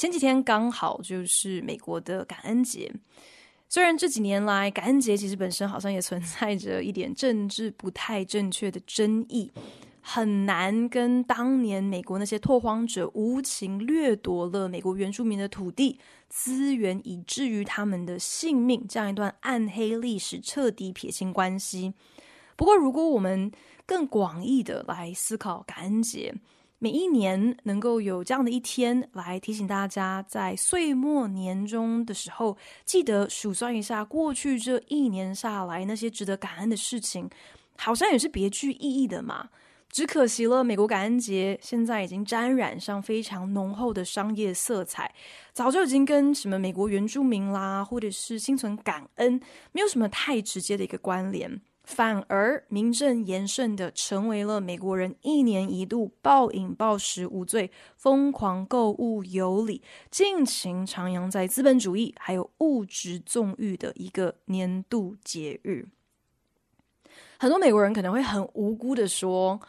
前几天刚好就是美国的感恩节。虽然这几年来，感恩节其实本身好像也存在着一点政治不太正确的争议，很难跟当年美国那些拓荒者无情掠夺了美国原住民的土地资源，以至于他们的性命这样一段暗黑历史彻底撇清关系。不过，如果我们更广义的来思考感恩节，每一年能够有这样的一天来提醒大家，在岁末年终的时候，记得数算一下过去这一年下来那些值得感恩的事情，好像也是别具意义的嘛。只可惜了，美国感恩节现在已经沾染上非常浓厚的商业色彩，早就已经跟什么美国原住民啦，或者是心存感恩，没有什么太直接的一个关联。反而名正言顺的成为了美国人一年一度暴饮暴食无罪、疯狂购物有理、尽情徜徉在资本主义还有物质纵欲的一个年度节日。很多美国人可能会很无辜的说。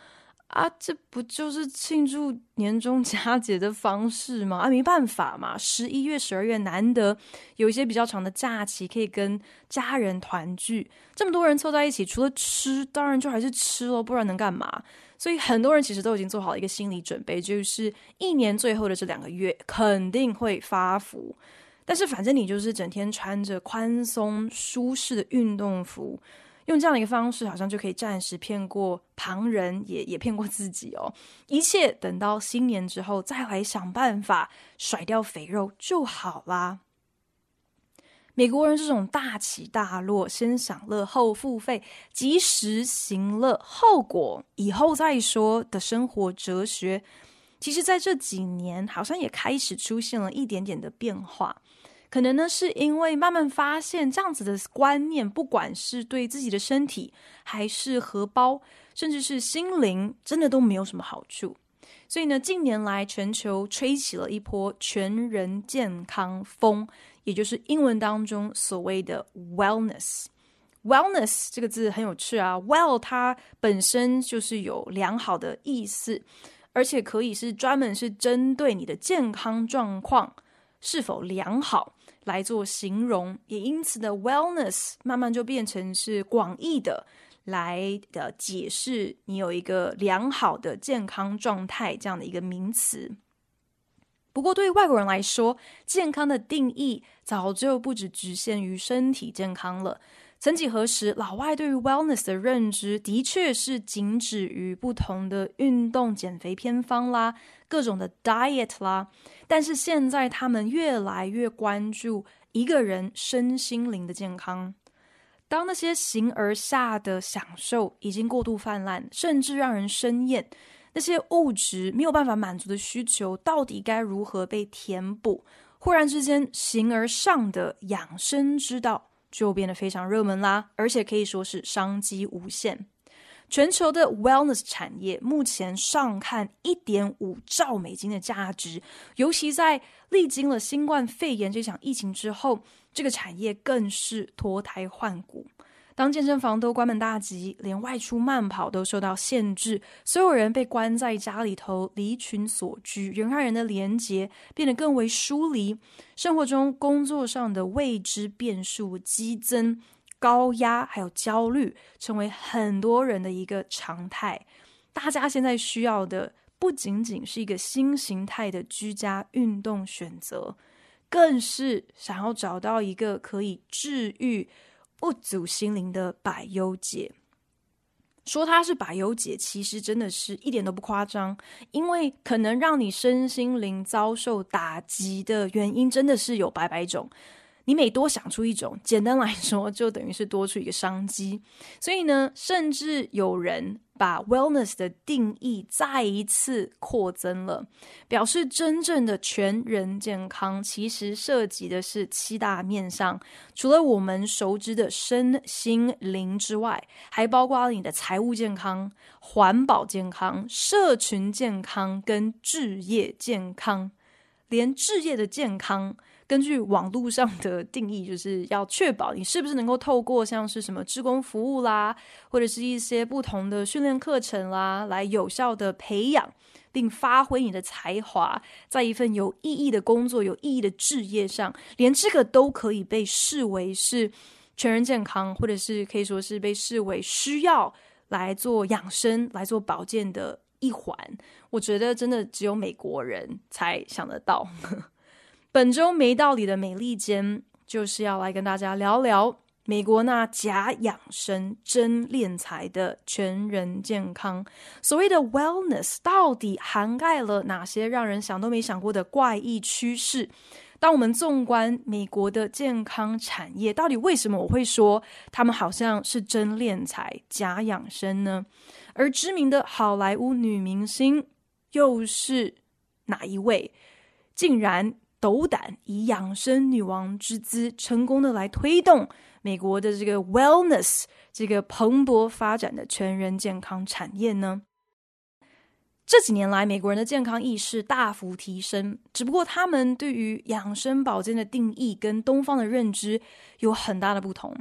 啊，这不就是庆祝年终佳节的方式吗？啊，没办法嘛，十一月、十二月难得有一些比较长的假期，可以跟家人团聚。这么多人凑在一起，除了吃，当然就还是吃咯，不然能干嘛？所以很多人其实都已经做好一个心理准备，就是一年最后的这两个月肯定会发福。但是反正你就是整天穿着宽松舒适的运动服。用这样的一个方式，好像就可以暂时骗过旁人，也也骗过自己哦。一切等到新年之后再来想办法甩掉肥肉就好啦。美国人这种大起大落，先享乐后付费，及时行乐，后果以后再说的生活哲学，其实在这几年好像也开始出现了一点点的变化。可能呢，是因为慢慢发现这样子的观念，不管是对自己的身体，还是荷包，甚至是心灵，真的都没有什么好处。所以呢，近年来全球吹起了一波全人健康风，也就是英文当中所谓的 wellness。wellness 这个字很有趣啊，well 它本身就是有良好的意思，而且可以是专门是针对你的健康状况是否良好。来做形容，也因此的 wellness 慢慢就变成是广义的来的解释你有一个良好的健康状态这样的一个名词。不过对于外国人来说，健康的定义早就不只局限于身体健康了。曾几何时，老外对于 wellness 的认知的确是仅止于不同的运动、减肥偏方啦，各种的 diet 啦。但是现在，他们越来越关注一个人身心灵的健康。当那些形而下的享受已经过度泛滥，甚至让人生厌，那些物质没有办法满足的需求，到底该如何被填补？忽然之间，形而上的养生之道。就变得非常热门啦，而且可以说是商机无限。全球的 wellness 产业目前上看一点五兆美金的价值，尤其在历经了新冠肺炎这场疫情之后，这个产业更是脱胎换骨。当健身房都关门大吉，连外出慢跑都受到限制，所有人被关在家里头，离群索居，人和人的连接变得更为疏离，生活中、工作上的未知变数激增，高压还有焦虑成为很多人的一个常态。大家现在需要的不仅仅是一个新形态的居家运动选择，更是想要找到一个可以治愈。不足心灵的百忧解，说它是百忧解，其实真的是一点都不夸张。因为可能让你身心灵遭受打击的原因，真的是有百百种。你每多想出一种，简单来说，就等于是多出一个商机。所以呢，甚至有人把 wellness 的定义再一次扩增了，表示真正的全人健康其实涉及的是七大面上，除了我们熟知的身心灵之外，还包括你的财务健康、环保健康、社群健康跟置业健康，连置业的健康。根据网络上的定义，就是要确保你是不是能够透过像是什么职工服务啦，或者是一些不同的训练课程啦，来有效的培养并发挥你的才华，在一份有意义的工作、有意义的志业上，连这个都可以被视为是全人健康，或者是可以说是被视为需要来做养生、来做保健的一环。我觉得真的只有美国人才想得到。本周没道理的美利坚就是要来跟大家聊聊美国那假养生真敛财的全人健康。所谓的 wellness 到底涵盖了哪些让人想都没想过的怪异趋势？当我们纵观美国的健康产业，到底为什么我会说他们好像是真敛财假养生呢？而知名的好莱坞女明星又是哪一位？竟然。斗胆以养生女王之姿，成功的来推动美国的这个 wellness 这个蓬勃发展的全人健康产业呢？这几年来，美国人的健康意识大幅提升，只不过他们对于养生保健的定义跟东方的认知有很大的不同。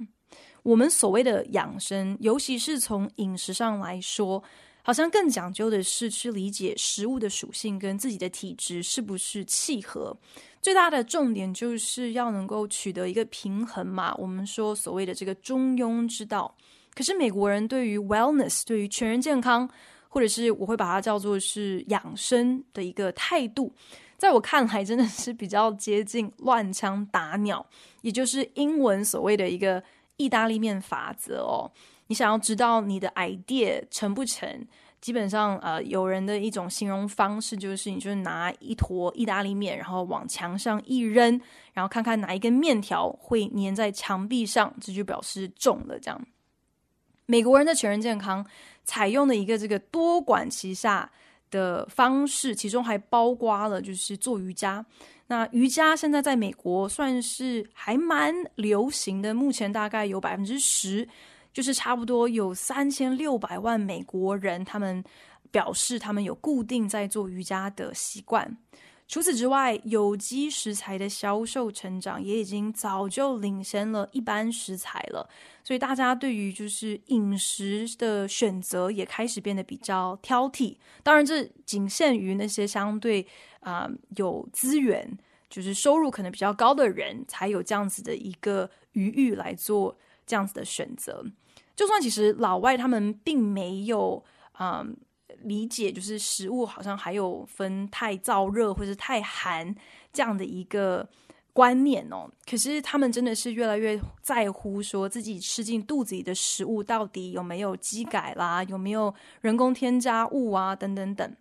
我们所谓的养生，尤其是从饮食上来说。好像更讲究的是去理解食物的属性跟自己的体质是不是契合。最大的重点就是要能够取得一个平衡嘛。我们说所谓的这个中庸之道。可是美国人对于 wellness，对于全人健康，或者是我会把它叫做是养生的一个态度，在我看来真的是比较接近乱枪打鸟，也就是英文所谓的一个意大利面法则哦。你想要知道你的 idea 成不成？基本上，呃，有人的一种形容方式就是，你就是拿一坨意大利面，然后往墙上一扔，然后看看哪一根面条会粘在墙壁上，这就表示中了。这样，美国人的全人健康采用的一个这个多管齐下的方式，其中还包括了就是做瑜伽。那瑜伽现在在美国算是还蛮流行的，目前大概有百分之十。就是差不多有三千六百万美国人，他们表示他们有固定在做瑜伽的习惯。除此之外，有机食材的销售成长也已经早就领先了一般食材了。所以大家对于就是饮食的选择也开始变得比较挑剔。当然，这仅限于那些相对啊、有资源，就是收入可能比较高的人才有这样子的一个余裕来做。这样子的选择，就算其实老外他们并没有嗯理解，就是食物好像还有分太燥热或者太寒这样的一个观念哦。可是他们真的是越来越在乎，说自己吃进肚子里的食物到底有没有基改啦，有没有人工添加物啊，等等等。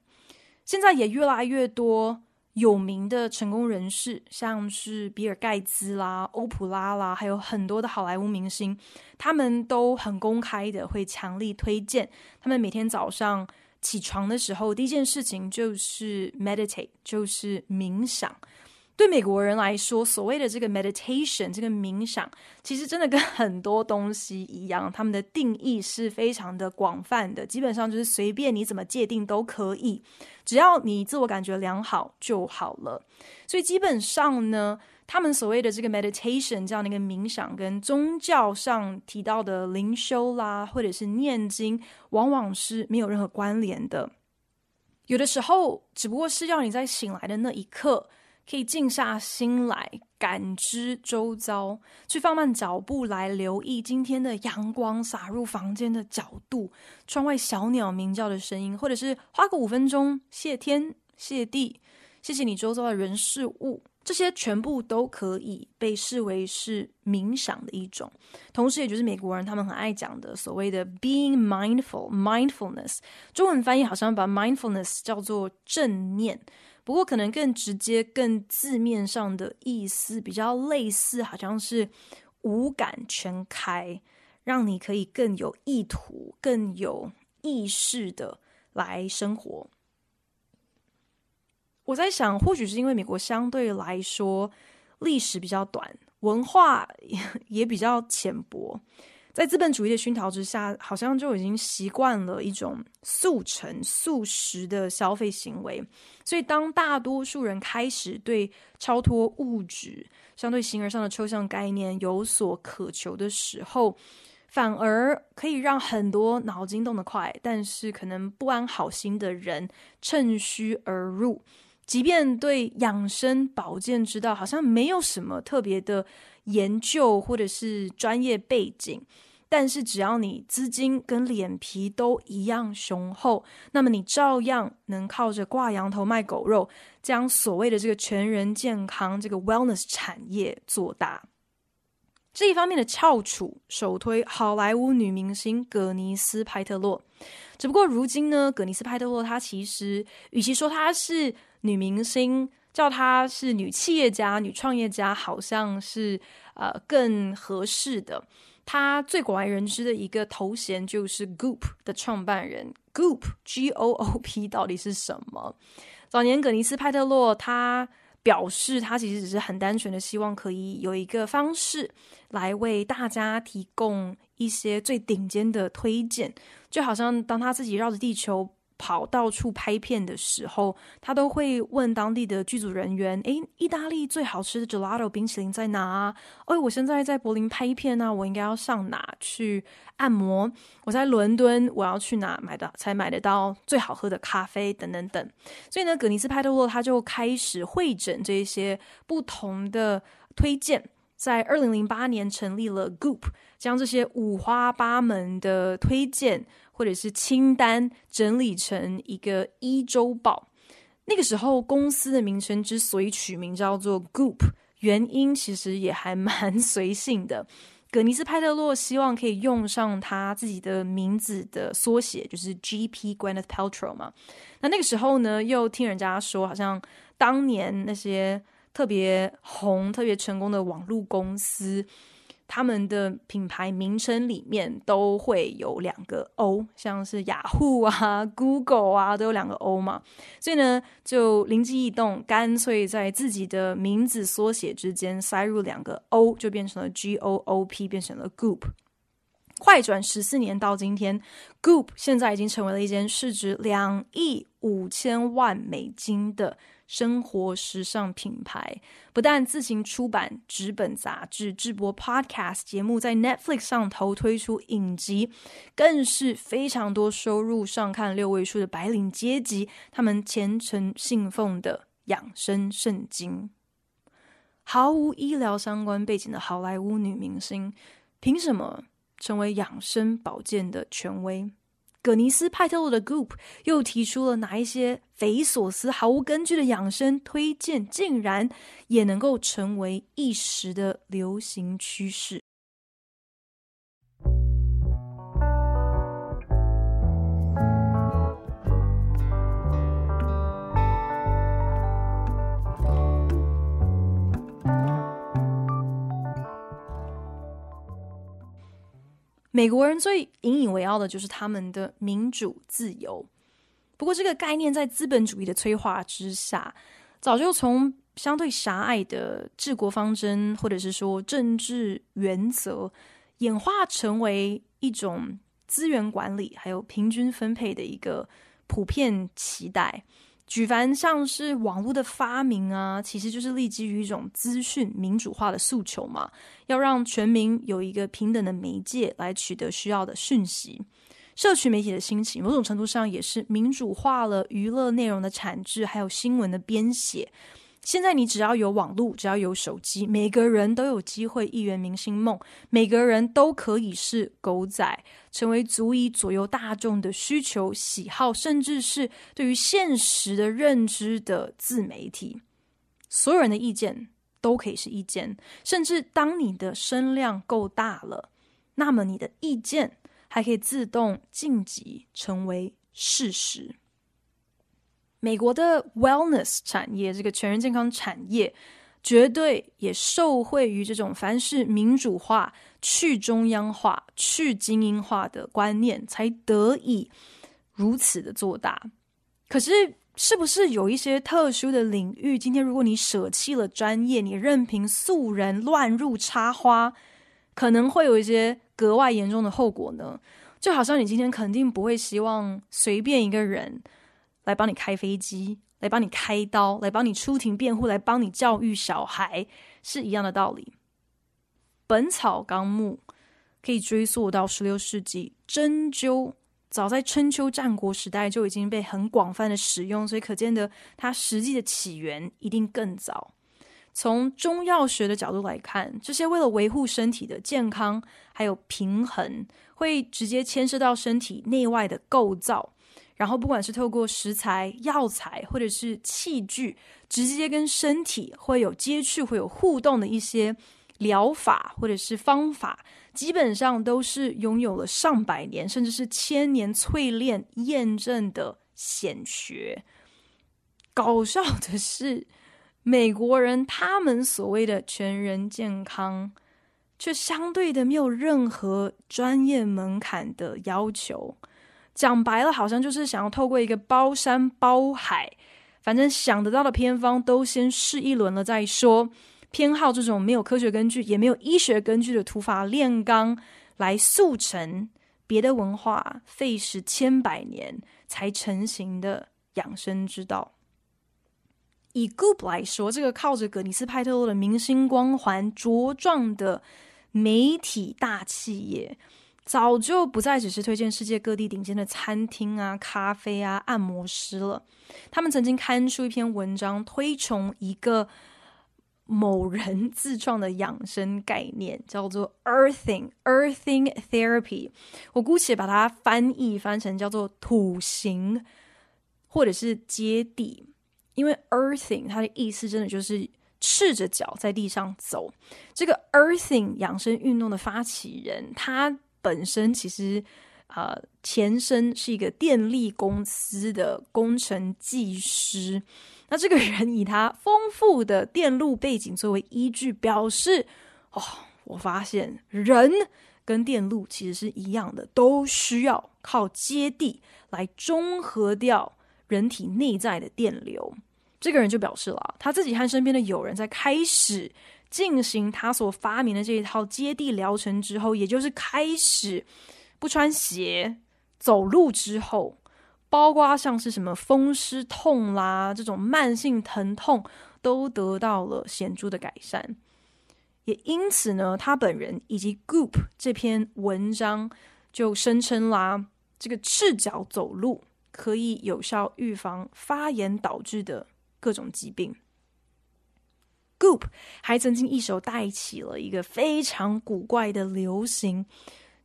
现在也越来越多。有名的成功人士，像是比尔盖茨啦、欧普拉啦，还有很多的好莱坞明星，他们都很公开的会强力推荐，他们每天早上起床的时候，第一件事情就是 meditate，就是冥想。对美国人来说，所谓的这个 meditation，这个冥想，其实真的跟很多东西一样，他们的定义是非常的广泛的，基本上就是随便你怎么界定都可以，只要你自我感觉良好就好了。所以基本上呢，他们所谓的这个 meditation 这样的一个冥想，跟宗教上提到的灵修啦，或者是念经，往往是没有任何关联的。有的时候，只不过是要你在醒来的那一刻。可以静下心来感知周遭，去放慢脚步来留意今天的阳光洒入房间的角度，窗外小鸟鸣叫的声音，或者是花个五分钟谢天谢地，谢谢你周遭的人事物，这些全部都可以被视为是冥想的一种。同时，也就是美国人他们很爱讲的所谓的 being mindful mindfulness，中文翻译好像把 mindfulness 叫做正念。不过，可能更直接、更字面上的意思比较类似，好像是五感全开，让你可以更有意图、更有意识的来生活。我在想，或许是因为美国相对来说历史比较短，文化 也比较浅薄，在资本主义的熏陶之下，好像就已经习惯了一种速成、速食的消费行为。所以，当大多数人开始对超脱物质、相对形而上的抽象概念有所渴求的时候，反而可以让很多脑筋动得快，但是可能不安好心的人趁虚而入。即便对养生保健之道好像没有什么特别的研究或者是专业背景，但是只要你资金跟脸皮都一样雄厚，那么你照样能靠着挂羊头卖狗肉，将所谓的这个全人健康这个 wellness 产业做大。这一方面的翘楚首推好莱坞女明星葛尼斯派特洛，只不过如今呢，葛尼斯派特洛她其实与其说她是女明星叫她是女企业家、女创业家，好像是呃更合适的。她最广为人知的一个头衔就是 Goop 的创办人。Goop G O O P 到底是什么？早年葛尼斯派特洛他表示，他其实只是很单纯的希望可以有一个方式来为大家提供一些最顶尖的推荐，就好像当他自己绕着地球。跑到处拍片的时候，他都会问当地的剧组人员：“诶，意大利最好吃的 gelato 冰淇淋在哪啊？哎，我现在在柏林拍片呢，我应该要上哪去按摩？我在伦敦，我要去哪买的才买得到最好喝的咖啡？等等等。所以呢，葛尼斯派特洛他就开始汇整这些不同的推荐，在二零零八年成立了 Goop，将这些五花八门的推荐。或者是清单整理成一个一周报。那个时候公司的名称之所以取名叫做 Goop，原因其实也还蛮随性的。葛尼斯派特洛希望可以用上他自己的名字的缩写，就是 GP Gwyneth Paltrow 嘛。那那个时候呢，又听人家说，好像当年那些特别红、特别成功的网络公司。他们的品牌名称里面都会有两个 O，像是雅虎啊、Google 啊，都有两个 O 嘛。所以呢，就灵机一动，干脆在自己的名字缩写之间塞入两个 O，就变成了 G O O P，变成了 Goop。快转十四年到今天，Goop 现在已经成为了一间市值两亿五千万美金的。生活时尚品牌不但自行出版纸本杂志、制播 Podcast 节目，在 Netflix 上头推出影集，更是非常多收入上看六位数的白领阶级，他们虔诚信奉的养生圣经。毫无医疗相关背景的好莱坞女明星，凭什么成为养生保健的权威？葛尼斯派特洛的 group 又提出了哪一些匪夷所思、毫无根据的养生推荐，竟然也能够成为一时的流行趋势？美国人最引以为傲的就是他们的民主自由。不过，这个概念在资本主义的催化之下，早就从相对狭隘的治国方针，或者是说政治原则，演化成为一种资源管理还有平均分配的一个普遍期待。举凡像是网络的发明啊，其实就是立基于一种资讯民主化的诉求嘛，要让全民有一个平等的媒介来取得需要的讯息。社群媒体的兴起，某种程度上也是民主化了娱乐内容的产制，还有新闻的编写。现在你只要有网络，只要有手机，每个人都有机会一圆明星梦，每个人都可以是狗仔，成为足以左右大众的需求、喜好，甚至是对于现实的认知的自媒体。所有人的意见都可以是意见，甚至当你的声量够大了，那么你的意见还可以自动晋级成为事实。美国的 wellness 产业，这个全人健康产业，绝对也受惠于这种凡是民主化、去中央化、去精英化的观念，才得以如此的做大。可是，是不是有一些特殊的领域，今天如果你舍弃了专业，你任凭素人乱入插花，可能会有一些格外严重的后果呢？就好像你今天肯定不会希望随便一个人来帮你开飞机。来帮你开刀，来帮你出庭辩护，来帮你教育小孩，是一样的道理。《本草纲目》可以追溯到十六世纪，针灸早在春秋战国时代就已经被很广泛的使用，所以可见的它实际的起源一定更早。从中药学的角度来看，这些为了维护身体的健康还有平衡，会直接牵涉到身体内外的构造。然后，不管是透过食材、药材，或者是器具，直接跟身体会有接触、会有互动的一些疗法或者是方法，基本上都是拥有了上百年甚至是千年淬炼验证的显学。搞笑的是，美国人他们所谓的全人健康，却相对的没有任何专业门槛的要求。讲白了，好像就是想要透过一个包山包海，反正想得到的偏方都先试一轮了再说。偏好这种没有科学根据，也没有医学根据的土法炼钢，来速成别的文化费时千百年才成型的养生之道。以 Goop 来说，这个靠着葛尼斯派特洛的明星光环茁壮的媒体大企业。早就不再只是推荐世界各地顶尖的餐厅啊、咖啡啊、按摩师了。他们曾经刊出一篇文章，推崇一个某人自创的养生概念，叫做 Earthing Earthing Therapy。我姑且把它翻译翻成叫做土行或者是接地，因为 Earthing 它的意思真的就是赤着脚在地上走。这个 Earthing 养生运动的发起人，他。本身其实，呃，前身是一个电力公司的工程技师。那这个人以他丰富的电路背景作为依据，表示：哦，我发现人跟电路其实是一样的，都需要靠接地来中和掉人体内在的电流。这个人就表示了，他自己和身边的友人在开始。进行他所发明的这一套接地疗程之后，也就是开始不穿鞋走路之后，包括像是什么风湿痛啦，这种慢性疼痛都得到了显著的改善。也因此呢，他本人以及 Goop 这篇文章就声称啦，这个赤脚走路可以有效预防发炎导致的各种疾病。Goop 还曾经一手带起了一个非常古怪的流行，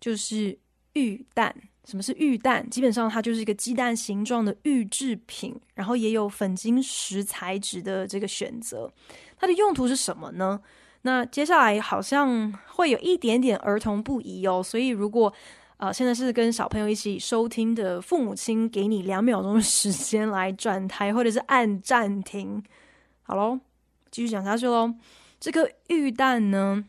就是玉蛋。什么是玉蛋？基本上它就是一个鸡蛋形状的玉制品，然后也有粉晶石材质的这个选择。它的用途是什么呢？那接下来好像会有一点点儿童不宜哦，所以如果呃现在是跟小朋友一起收听的父母亲，给你两秒钟的时间来转台或者是按暂停，好喽。继续讲下去喽。这个玉蛋呢，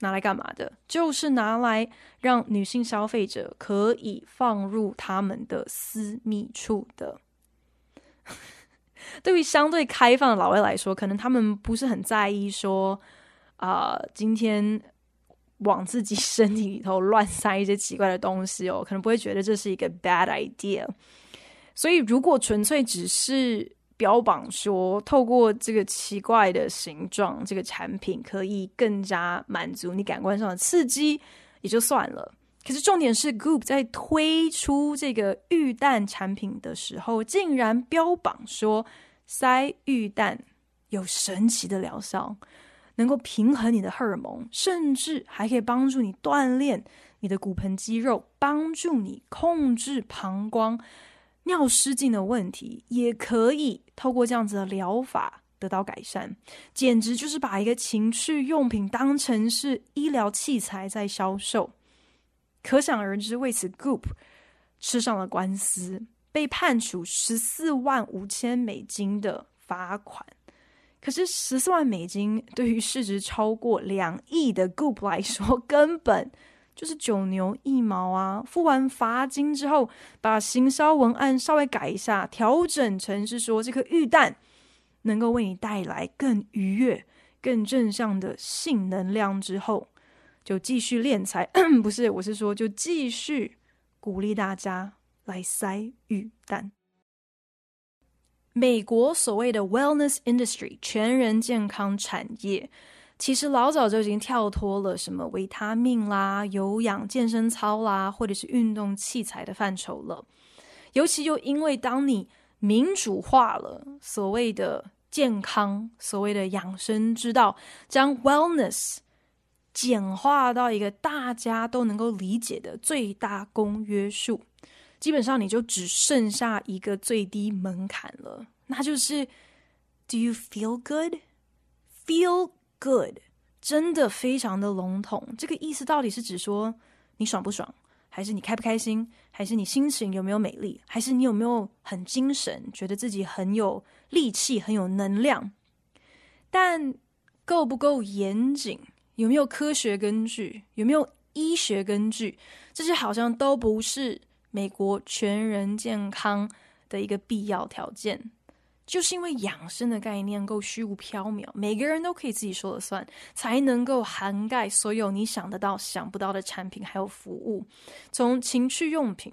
拿来干嘛的？就是拿来让女性消费者可以放入他们的私密处的。对于相对开放的老外来说，可能他们不是很在意说，啊、今天往自己身体里头乱塞一些奇怪的东西哦，可能不会觉得这是一个 bad idea。所以，如果纯粹只是标榜说，透过这个奇怪的形状，这个产品可以更加满足你感官上的刺激，也就算了。可是重点是，Goop 在推出这个玉蛋产品的时候，竟然标榜说塞玉蛋有神奇的疗效，能够平衡你的荷尔蒙，甚至还可以帮助你锻炼你的骨盆肌肉，帮助你控制膀胱。尿失禁的问题也可以透过这样子的疗法得到改善，简直就是把一个情趣用品当成是医疗器材在销售。可想而知，为此 Goop 吃上了官司，被判处十四万五千美金的罚款。可是十四万美金对于市值超过两亿的 Goop 来说，根本就是九牛一毛啊！付完罚金之后，把行销文案稍微改一下，调整成是说这颗玉蛋能够为你带来更愉悦、更正向的性能量之后，就继续敛财。不是，我是说，就继续鼓励大家来塞玉蛋。美国所谓的 wellness industry 全人健康产业，其实老早就已经跳脱了什么维他命啦、有氧健身操啦，或者是运动器材的范畴了。尤其又因为当你民主化了所谓的健康、所谓的养生之道，将 wellness 简化到一个大家都能够理解的最大公约数。基本上你就只剩下一个最低门槛了，那就是 Do you feel good? Feel good，真的非常的笼统。这个意思到底是指说你爽不爽，还是你开不开心，还是你心情有没有美丽，还是你有没有很精神，觉得自己很有力气、很有能量？但够不够严谨，有没有科学根据，有没有医学根据，这些好像都不是。美国全人健康的一个必要条件，就是因为养生的概念够虚无缥缈，每个人都可以自己说了算，才能够涵盖所有你想得到、想不到的产品还有服务。从情趣用品、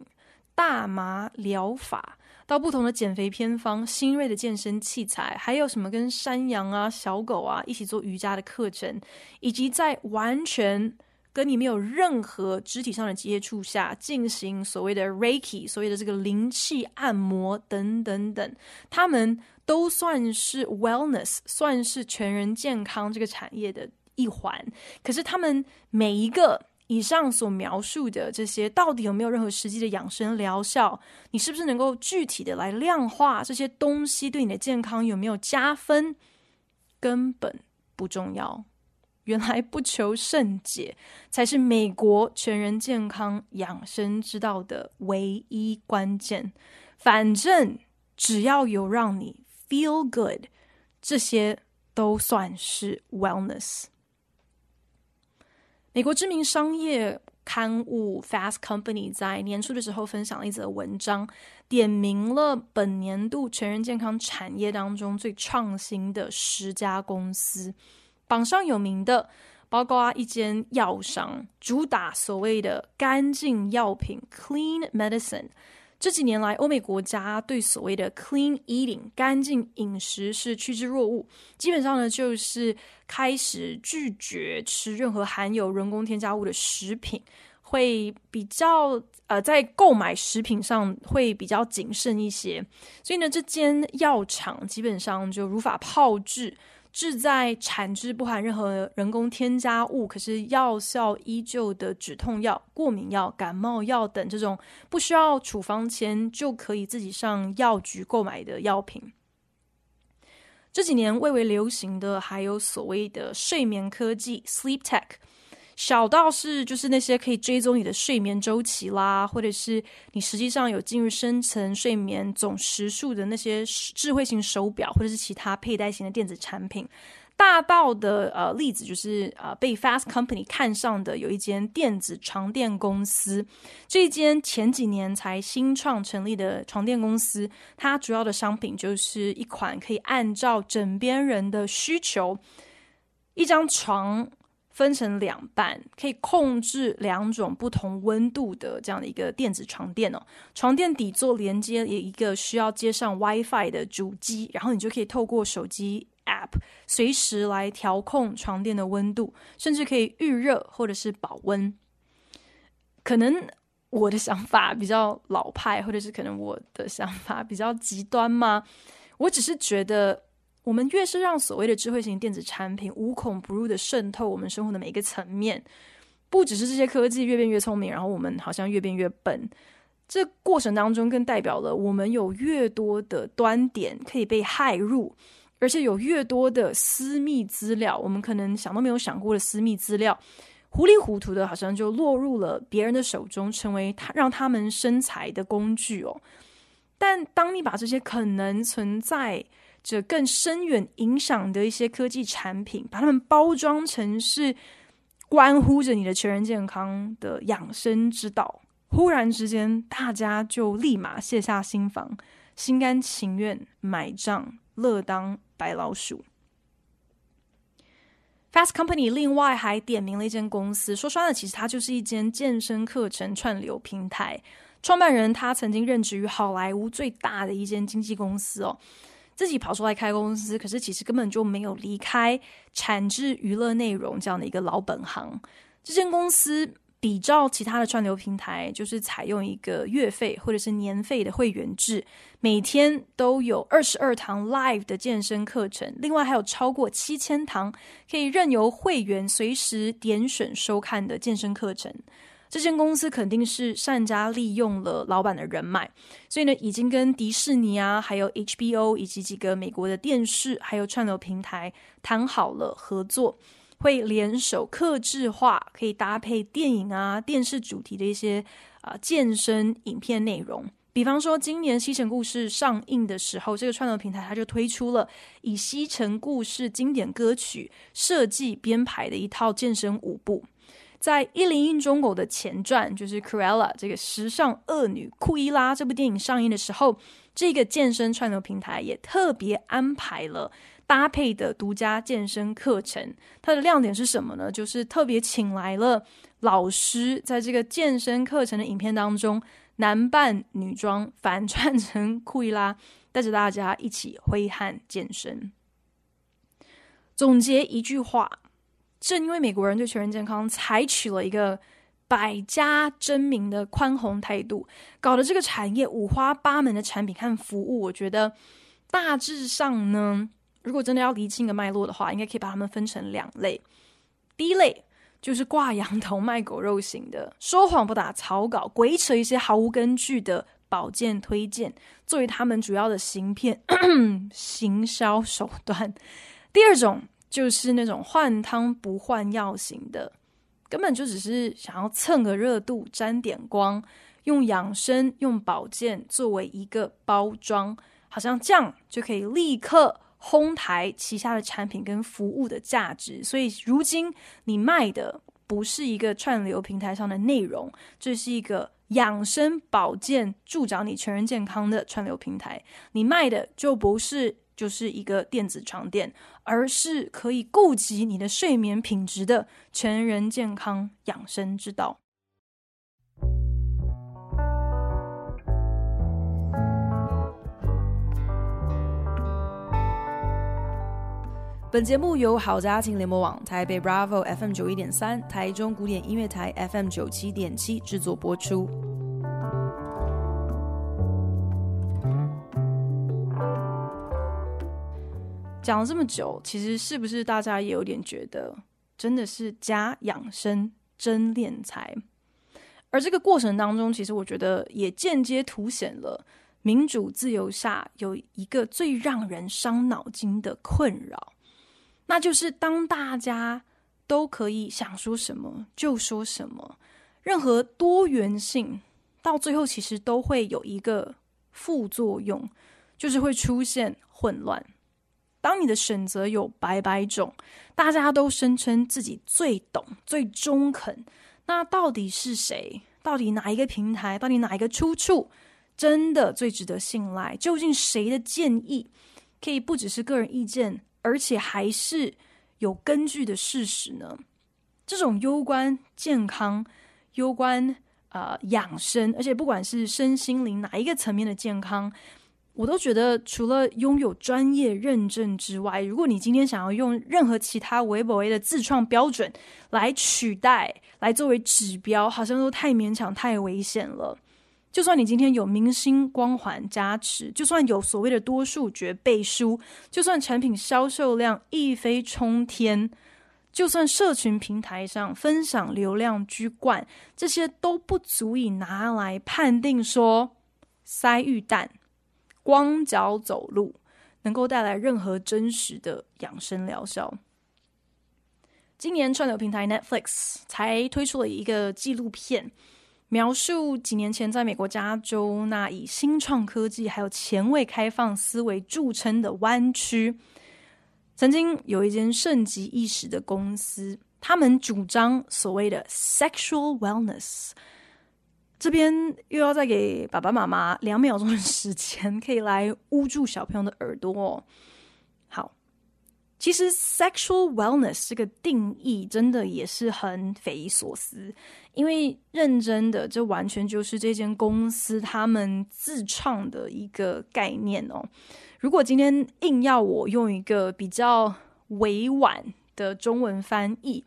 大麻疗法，到不同的减肥偏方、新锐的健身器材，还有什么跟山羊啊、小狗啊一起做瑜伽的课程，以及在完全跟你没有任何肢体上的接触下进行所谓的 Reiki，所谓的这个灵气按摩等等等，他们都算是 Wellness，算是全人健康这个产业的一环。可是他们每一个以上所描述的这些，到底有没有任何实际的养生疗效？你是不是能够具体的来量化这些东西对你的健康有没有加分？根本不重要。原来不求甚解，才是美国全人健康养生之道的唯一关键。反正只要有让你 feel good，这些都算是 wellness。美国知名商业刊物 Fast Company 在年初的时候分享了一则文章，点名了本年度全人健康产业当中最创新的十家公司。榜上有名的，包括啊一间药商，主打所谓的干净药品 （clean medicine）。这几年来，欧美国家对所谓的 clean eating（ 干净饮食）是趋之若鹜，基本上呢就是开始拒绝吃任何含有人工添加物的食品，会比较呃在购买食品上会比较谨慎一些。所以呢，这间药厂基本上就如法炮制。制在产制不含任何人工添加物，可是药效依旧的止痛药、过敏药、感冒药等这种不需要处方签就可以自己上药局购买的药品。这几年蔚为流行的还有所谓的睡眠科技 （Sleep Tech）。小到是就是那些可以追踪你的睡眠周期啦，或者是你实际上有进入深层睡眠总时数的那些智慧型手表，或者是其他佩戴型的电子产品。大到的呃例子就是呃被 Fast Company 看上的有一间电子床垫公司，这间前几年才新创成立的床垫公司，它主要的商品就是一款可以按照枕边人的需求，一张床。分成两半，可以控制两种不同温度的这样的一个电子床垫哦。床垫底座连接一个需要接上 WiFi 的主机，然后你就可以透过手机 App 随时来调控床垫的温度，甚至可以预热或者是保温。可能我的想法比较老派，或者是可能我的想法比较极端吗？我只是觉得。我们越是让所谓的智慧型电子产品无孔不入的渗透我们生活的每一个层面，不只是这些科技越变越聪明，然后我们好像越变越笨。这过程当中更代表了我们有越多的端点可以被骇入，而且有越多的私密资料，我们可能想都没有想过的私密资料，糊里糊涂的，好像就落入了别人的手中，成为他让他们生财的工具哦。但当你把这些可能存在着更深远影响的一些科技产品，把它们包装成是关乎着你的全人健康的养生之道。忽然之间，大家就立马卸下心防，心甘情愿买账，乐当白老鼠。Fast Company 另外还点名了一间公司，说穿了，其实它就是一间健身课程串流平台。创办人他曾经任职于好莱坞最大的一间经纪公司哦，自己跑出来开公司，可是其实根本就没有离开产制娱乐内容这样的一个老本行。这间公司。比照其他的串流平台，就是采用一个月费或者是年费的会员制，每天都有二十二堂 live 的健身课程，另外还有超过七千堂可以任由会员随时点选收看的健身课程。这间公司肯定是善加利用了老板的人脉，所以呢，已经跟迪士尼啊，还有 HBO 以及几个美国的电视还有串流平台谈好了合作。会联手客制化，可以搭配电影啊、电视主题的一些啊、健身影片内容。比方说，今年《西城故事》上映的时候，这个串流平台它就推出了以《西城故事》经典歌曲设计编排的一套健身舞步。在《一零一忠狗》的前传，就是《Cruella》这个时尚恶女库伊拉这部电影上映的时候，这个健身串流平台也特别安排了。搭配的独家健身课程，它的亮点是什么呢？就是特别请来了老师，在这个健身课程的影片当中，男扮女装，反串成库伊拉，带着大家一起挥汗健身。总结一句话：正因为美国人对全人健康采取了一个百家争鸣的宽宏态度，搞得这个产业五花八门的产品和服务，我觉得大致上呢。如果真的要厘清个脉络的话，应该可以把它们分成两类。第一类就是挂羊头卖狗肉型的，说谎不打草稿，鬼扯一些毫无根据的保健推荐，作为他们主要的行骗 行销手段。第二种就是那种换汤不换药型的，根本就只是想要蹭个热度、沾点光，用养生、用保健作为一个包装，好像这样就可以立刻。哄抬旗下的产品跟服务的价值，所以如今你卖的不是一个串流平台上的内容，这是一个养生保健、助长你全人健康的串流平台。你卖的就不是就是一个电子床垫，而是可以顾及你的睡眠品质的全人健康养生之道。本节目由好家庭联播网、台北 Bravo FM 九一点三、台中古典音乐台 FM 九七点七制作播出。讲了这么久，其实是不是大家也有点觉得，真的是假养生真敛财？而这个过程当中，其实我觉得也间接凸显了民主自由下有一个最让人伤脑筋的困扰。那就是当大家都可以想说什么就说什么，任何多元性到最后其实都会有一个副作用，就是会出现混乱。当你的选择有百百种，大家都声称自己最懂、最中肯，那到底是谁？到底哪一个平台？到底哪一个出处真的最值得信赖？究竟谁的建议可以不只是个人意见？而且还是有根据的事实呢？这种攸关健康、攸关呃养生，而且不管是身心灵哪一个层面的健康，我都觉得除了拥有专业认证之外，如果你今天想要用任何其他微博的自创标准来取代、来作为指标，好像都太勉强、太危险了。就算你今天有明星光环加持，就算有所谓的多数决背书，就算产品销售量一飞冲天，就算社群平台上分享流量居冠，这些都不足以拿来判定说塞玉蛋、光脚走路能够带来任何真实的养生疗效。今年串流平台 Netflix 才推出了一个纪录片。描述几年前在美国加州那以新创科技还有前卫开放思维著称的湾区，曾经有一间盛极一时的公司，他们主张所谓的 sexual wellness。这边又要再给爸爸妈妈两秒钟的时间，可以来捂住小朋友的耳朵哦。好，其实 sexual wellness 这个定义真的也是很匪夷所思，因为认真的，这完全就是这间公司他们自创的一个概念哦。如果今天硬要我用一个比较委婉的中文翻译，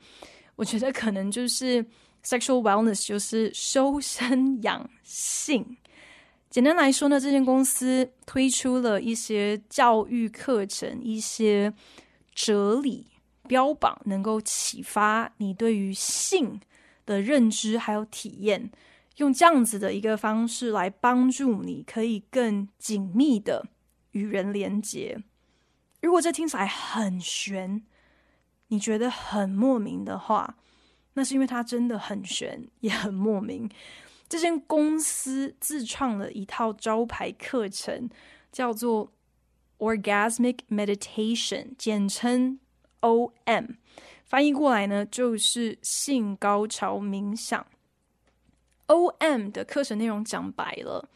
我觉得可能就是。Sexual wellness 就是修身养性。简单来说呢，这间公司推出了一些教育课程，一些哲理，标榜能够启发你对于性的认知还有体验，用这样子的一个方式来帮助你，可以更紧密的与人连接。如果这听起来很玄，你觉得很莫名的话，那是因为它真的很玄，也很莫名。这间公司自创了一套招牌课程，叫做 Orgasmic Meditation，简称 OM。翻译过来呢，就是性高潮冥想。OM 的课程内容讲白了，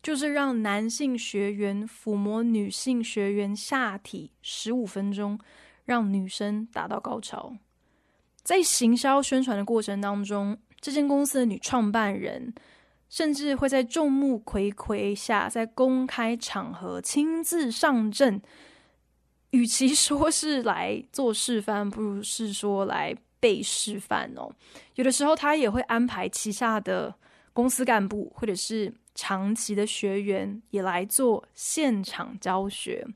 就是让男性学员抚摸女性学员下体十五分钟，让女生达到高潮。在行销宣传的过程当中，这间公司的女创办人甚至会在众目睽睽下，在公开场合亲自上阵。与其说是来做示范，不如是说来被示范哦。有的时候，他也会安排旗下的公司干部或者是长期的学员也来做现场教学。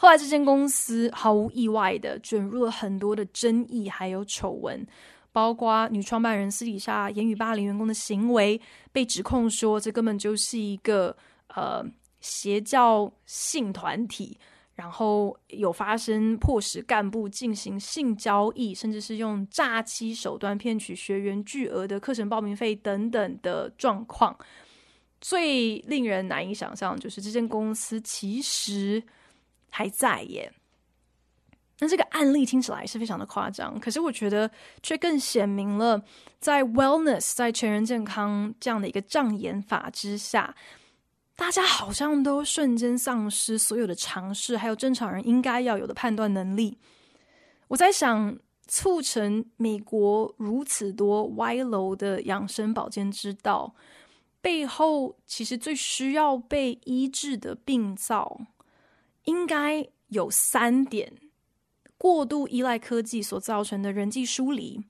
后来，这间公司毫无意外的卷入了很多的争议，还有丑闻，包括女创办人私底下言语霸凌员工的行为，被指控说这根本就是一个呃邪教性团体，然后有发生迫使干部进行性交易，甚至是用诈欺手段骗取学员巨额的课程报名费等等的状况。最令人难以想象就是这间公司其实。还在耶，那这个案例听起来是非常的夸张，可是我觉得却更显明了，在 wellness 在全人健康这样的一个障眼法之下，大家好像都瞬间丧失所有的常识，还有正常人应该要有的判断能力。我在想，促成美国如此多歪楼的养生保健之道，背后其实最需要被医治的病灶。应该有三点：过度依赖科技所造成的人际疏离，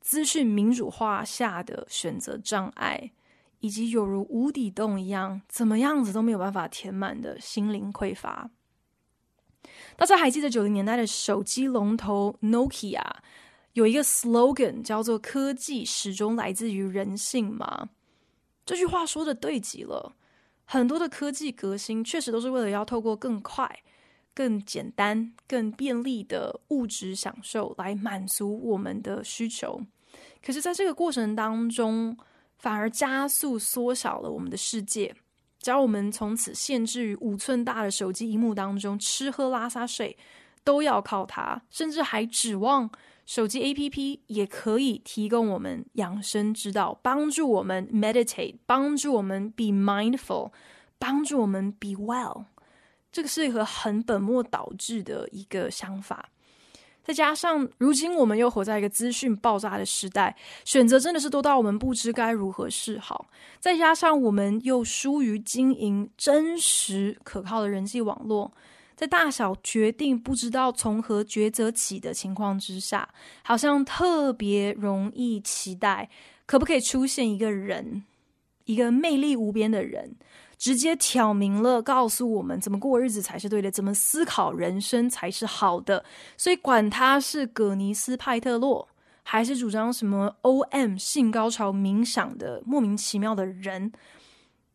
资讯民主化下的选择障碍，以及有如无底洞一样，怎么样子都没有办法填满的心灵匮乏。大家还记得九零年代的手机龙头 Nokia 有一个 slogan 叫做“科技始终来自于人性”吗？这句话说的对极了。很多的科技革新确实都是为了要透过更快、更简单、更便利的物质享受来满足我们的需求。可是，在这个过程当中，反而加速缩小了我们的世界，将我们从此限制于五寸大的手机荧幕当中，吃喝拉撒睡都要靠它，甚至还指望。手机 APP 也可以提供我们养生之道，帮助我们 meditate，帮助我们 be mindful，帮助我们 be well。这个是一个很本末倒置的一个想法。再加上如今我们又活在一个资讯爆炸的时代，选择真的是多到我们不知该如何是好。再加上我们又疏于经营真实可靠的人际网络。在大小决定不知道从何抉择起的情况之下，好像特别容易期待，可不可以出现一个人，一个魅力无边的人，直接挑明了告诉我们怎么过日子才是对的，怎么思考人生才是好的。所以，管他是葛尼斯派特洛，还是主张什么 OM 性高潮冥想的莫名其妙的人，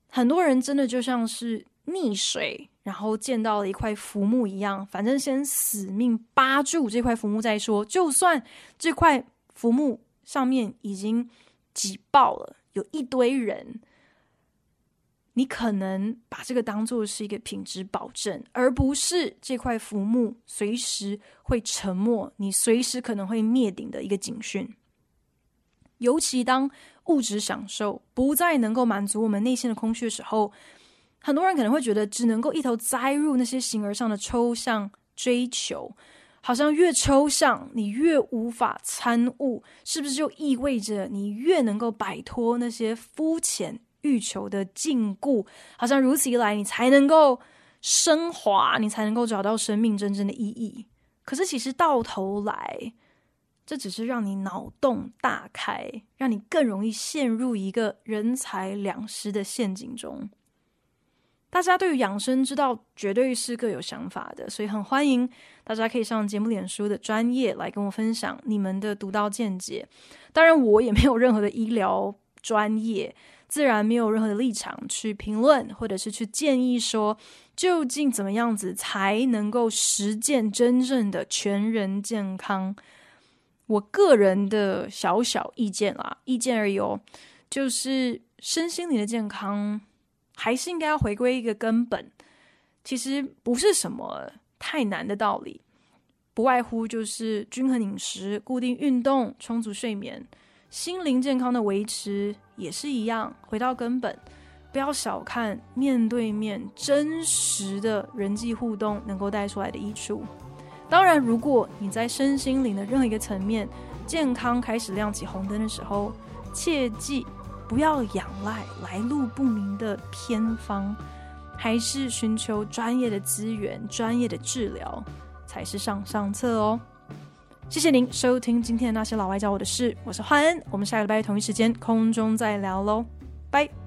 很多人真的就像是溺水。然后见到了一块浮木一样，反正先死命扒住这块浮木再说。就算这块浮木上面已经挤爆了，有一堆人，你可能把这个当做是一个品质保证，而不是这块浮木随时会沉没，你随时可能会灭顶的一个警讯。尤其当物质享受不再能够满足我们内心的空虚的时候，很多人可能会觉得只能够一头栽入那些形而上的抽象追求，好像越抽象，你越无法参悟，是不是就意味着你越能够摆脱那些肤浅欲求的禁锢？好像如此一来，你才能够升华，你才能够找到生命真正的意义。可是其实到头来，这只是让你脑洞大开，让你更容易陷入一个人财两失的陷阱中。大家对于养生之道绝对是各有想法的，所以很欢迎大家可以上节目脸书的专业来跟我分享你们的独到见解。当然，我也没有任何的医疗专业，自然没有任何的立场去评论或者是去建议说究竟怎么样子才能够实践真正的全人健康。我个人的小小意见啦，意见而已哦，就是身心灵的健康还是应该要回归一个根本。其实不是什么太难的道理，不外乎就是均衡饮食、固定运动、充足睡眠。心灵健康的维持也是一样，回到根本，不要小看面对面真实的人际互动能够带出来的益处。当然，如果你在身心灵的任何一个层面健康开始亮起红灯的时候，切记不要仰赖来路不明的偏方，还是寻求专业的资源、专业的治疗才是上上策哦。谢谢您收听今天的那些老外教我的事，我是焕恩，我们下个礼拜同一时间空中再聊喽，拜。